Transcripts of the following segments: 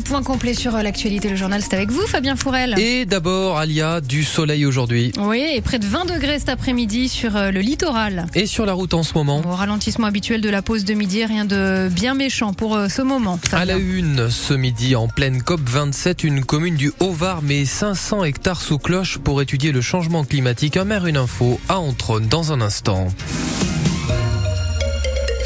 le point complet sur euh, l'actualité, le journal, c'est avec vous, Fabien Fourel. Et d'abord, Alia, du soleil aujourd'hui. Oui, et près de 20 degrés cet après-midi sur euh, le littoral. Et sur la route en ce moment. Au ralentissement habituel de la pause de midi, rien de bien méchant pour euh, ce moment. À la une, ce midi, en pleine COP 27, une commune du Haut-Var met 500 hectares sous cloche pour étudier le changement climatique. Un maire, une info, à Antron dans un instant.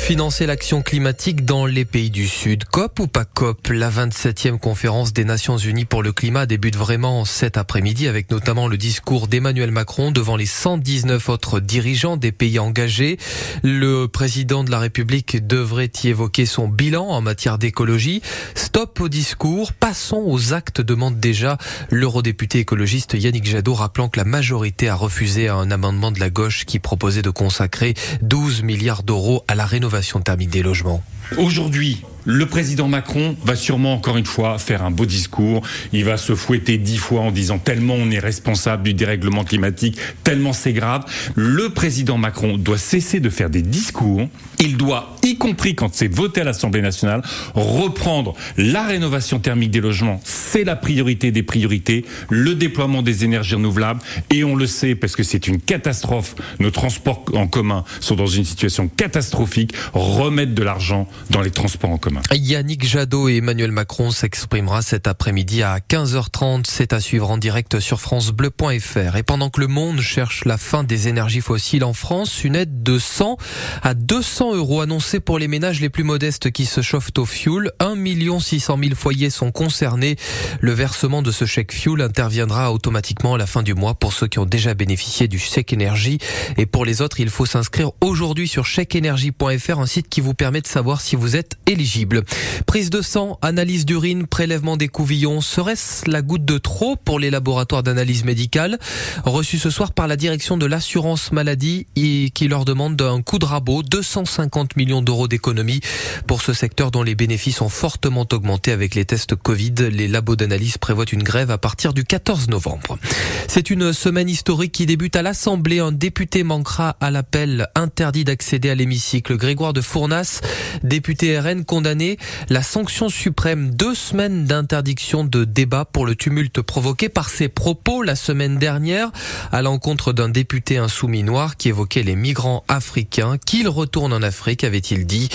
Financer l'action climatique dans les pays du Sud. COP ou pas COP? La 27e conférence des Nations Unies pour le climat débute vraiment cet après-midi avec notamment le discours d'Emmanuel Macron devant les 119 autres dirigeants des pays engagés. Le président de la République devrait y évoquer son bilan en matière d'écologie. Stop au discours, passons aux actes, demande déjà l'eurodéputé écologiste Yannick Jadot rappelant que la majorité a refusé un amendement de la gauche qui proposait de consacrer 12 milliards d'euros à la rénovation thermique des logements. Aujourd'hui, le président Macron va sûrement encore une fois faire un beau discours. Il va se fouetter dix fois en disant tellement on est responsable du dérèglement climatique, tellement c'est grave. Le président Macron doit cesser de faire des discours. Il doit, y compris quand c'est voté à l'Assemblée nationale, reprendre la rénovation thermique des logements. C'est la priorité des priorités. Le déploiement des énergies renouvelables. Et on le sait parce que c'est une catastrophe. Nos transports en commun sont dans une situation catastrophique. Remettre de l'argent dans les transports en commun. Yannick Jadot et Emmanuel Macron s'exprimera cet après-midi à 15h30. C'est à suivre en direct sur francebleu.fr. Et pendant que le monde cherche la fin des énergies fossiles en France, une aide de 100 à 200 euros annoncée pour les ménages les plus modestes qui se chauffent au fioul. 1 600 000 foyers sont concernés. Le versement de ce chèque fioul interviendra automatiquement à la fin du mois pour ceux qui ont déjà bénéficié du chèque énergie. Et pour les autres, il faut s'inscrire aujourd'hui sur chèqueénergie.fr, un site qui vous permet de savoir si vous êtes éligible. Prise de sang, analyse d'urine, prélèvement des couvillons. Serait-ce la goutte de trop pour les laboratoires d'analyse médicale Reçu ce soir par la direction de l'assurance maladie et qui leur demande un coup de rabot, 250 millions d'euros d'économie pour ce secteur dont les bénéfices ont fortement augmenté avec les tests Covid. Les labos d'analyse prévoient une grève à partir du 14 novembre. C'est une semaine historique qui débute à l'Assemblée. Un député manquera à l'appel interdit d'accéder à l'hémicycle. Grégoire de Fournas, député RN condamné la sanction suprême, deux semaines d'interdiction de débat pour le tumulte provoqué par ses propos la semaine dernière à l'encontre d'un député insoumis noir qui évoquait les migrants africains. Qu'il retourne en Afrique, avait-il dit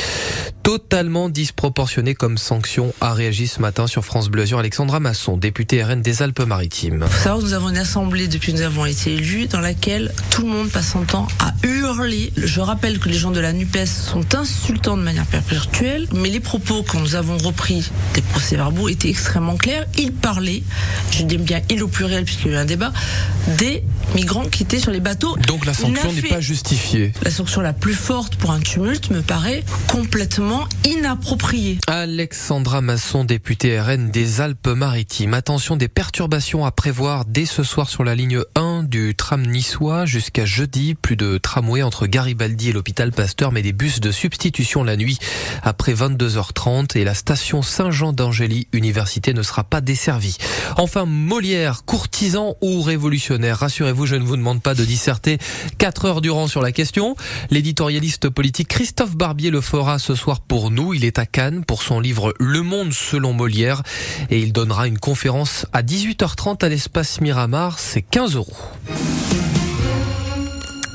totalement disproportionné comme sanction, a réagi ce matin sur France Bleu Azur Alexandra Masson, députée RN des Alpes-Maritimes. nous avons une assemblée depuis que nous avons été élus dans laquelle tout le monde passe son temps à hurler. Je rappelle que les gens de la NUPES sont insultants de manière perpétuelle, mais les propos quand nous avons repris des procès-verbaux étaient extrêmement clairs. Ils parlaient, je dis bien il au pluriel puisqu'il y a eu un débat, des migrants qui étaient sur les bateaux. Donc la sanction n'est pas justifiée. La sanction la plus forte pour un tumulte me paraît complètement inapproprié. Alexandra Masson, députée RN des Alpes-Maritimes. Attention, des perturbations à prévoir dès ce soir sur la ligne 1 du tram niçois jusqu'à jeudi. Plus de tramways entre Garibaldi et l'hôpital Pasteur, mais des bus de substitution la nuit après 22h30 et la station Saint-Jean d'Angély, université, ne sera pas desservie. Enfin, Molière, courtisan ou révolutionnaire Rassurez-vous, je ne vous demande pas de disserter 4 heures durant sur la question. L'éditorialiste politique Christophe Barbier le fera ce soir pour nous. Il est à Cannes pour son livre Le Monde selon Molière et il donnera une conférence à 18h30 à l'espace Miramar. C'est 15 euros.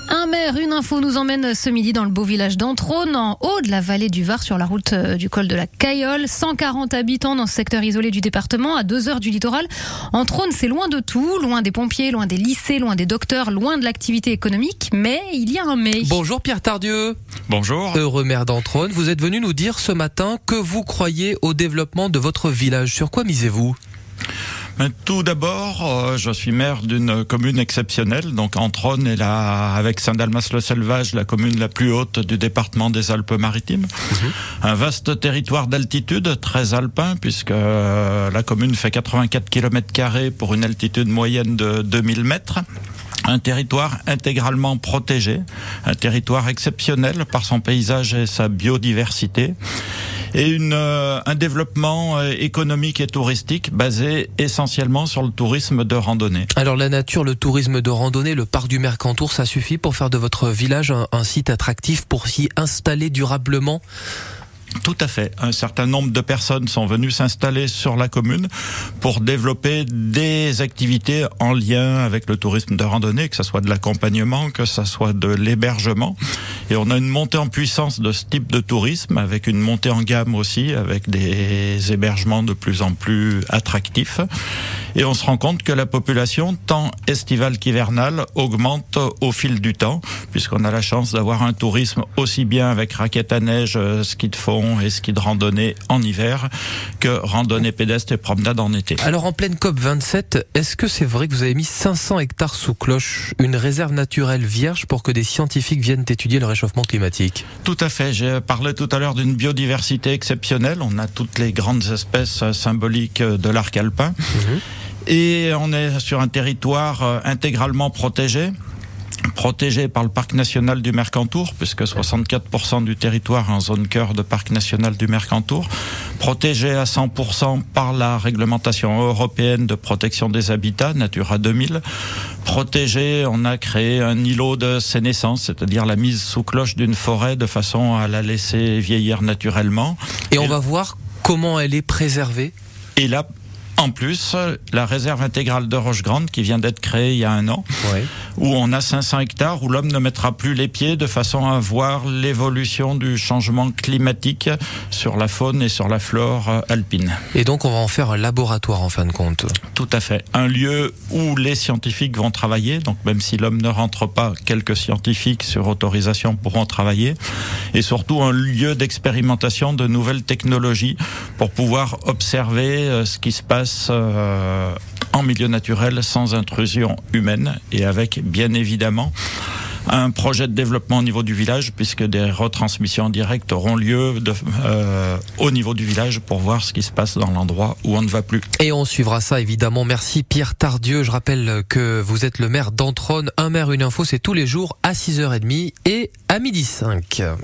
Un maire, une info nous emmène ce midi dans le beau village d'Entrône, en haut de la vallée du Var, sur la route euh, du col de la Cayolle. 140 habitants dans ce secteur isolé du département, à deux heures du littoral. Entrône, c'est loin de tout, loin des pompiers, loin des lycées, loin des docteurs, loin de l'activité économique, mais il y a un mais. Bonjour Pierre Tardieu. Bonjour. Heureux maire d'Entrône, vous êtes venu nous dire ce matin que vous croyez au développement de votre village. Sur quoi misez-vous? Tout d'abord, euh, je suis maire d'une commune exceptionnelle, donc Entrone est là, avec Saint-Dalmas-le-Sauvage, la commune la plus haute du département des Alpes-Maritimes. Mhm. Un vaste territoire d'altitude, très alpin, puisque euh, la commune fait 84 km pour une altitude moyenne de 2000 mètres. un territoire intégralement protégé, un territoire exceptionnel par son paysage et sa biodiversité et une, euh, un développement euh, économique et touristique basé essentiellement sur le tourisme de randonnée. Alors la nature, le tourisme de randonnée, le parc du Mercantour, ça suffit pour faire de votre village un site attractif pour s'y installer durablement? Tout à fait. Un certain nombre de personnes sont venues s'installer sur la commune pour développer des activités en lien avec le tourisme de randonnée, que ce soit de l'accompagnement, que ce soit de l'hébergement. Et on a une montée en puissance de ce type de tourisme, avec une montée en gamme aussi, avec des hébergements de plus en plus attractifs. Et on se rend compte que la population, tant estivale qu'hivernale, augmente au fil du temps, puisqu'on a la chance d'avoir un tourisme aussi bien avec raquettes à neige, ski de fond, et ski de randonnée en hiver que randonnée pédestre et promenade en été. Alors en pleine COP 27, est-ce que c'est vrai que vous avez mis 500 hectares sous cloche, une réserve naturelle vierge pour que des scientifiques viennent étudier le réchauffement climatique? Tout à fait. J'ai parlé tout à l'heure d'une biodiversité exceptionnelle. On a toutes les grandes espèces symboliques de l'arc alpin. Mhm. Et on est sur un territoire euh, intégralement protégé protégé par le parc national du Mercantour, puisque 64% du territoire est en zone cœur de parc national du Mercantour, protégé à 100% par la réglementation européenne de protection des habitats, Natura 2000. Protégé, on a créé un îlot de sénescence, c'est-à-dire la mise sous cloche d'une forêt de façon à la laisser vieillir naturellement. Et on va voir comment elle est préservée et là, en plus, la réserve intégrale de Roche Grande qui vient d'être créée il y a un an, où on a 500 hectares où l'homme ne mettra plus les pieds de façon à voir l'évolution du changement climatique sur la faune et sur la flore alpine. Et donc on va en faire un laboratoire en fin de compte. Tout à fait. Un lieu où les scientifiques vont travailler, donc même si l'homme ne rentre pas, quelques scientifiques sur autorisation pourront travailler, et surtout un lieu d'expérimentation de nouvelles technologies pour pouvoir observer euh, ce qui se passe euh, en milieu naturel sans intrusion humaine et avec bien évidemment un projet de développement au niveau du village puisque des retransmissions directes auront lieu euh, au niveau du village pour voir ce qui se passe dans l'endroit où on ne va plus. Et on suivra ça évidemment. Merci Pierre Tardieu. Je rappelle que vous êtes le maire d'Antronne. Un maire, une info, c'est tous les jours à 6h30 et à midi 5.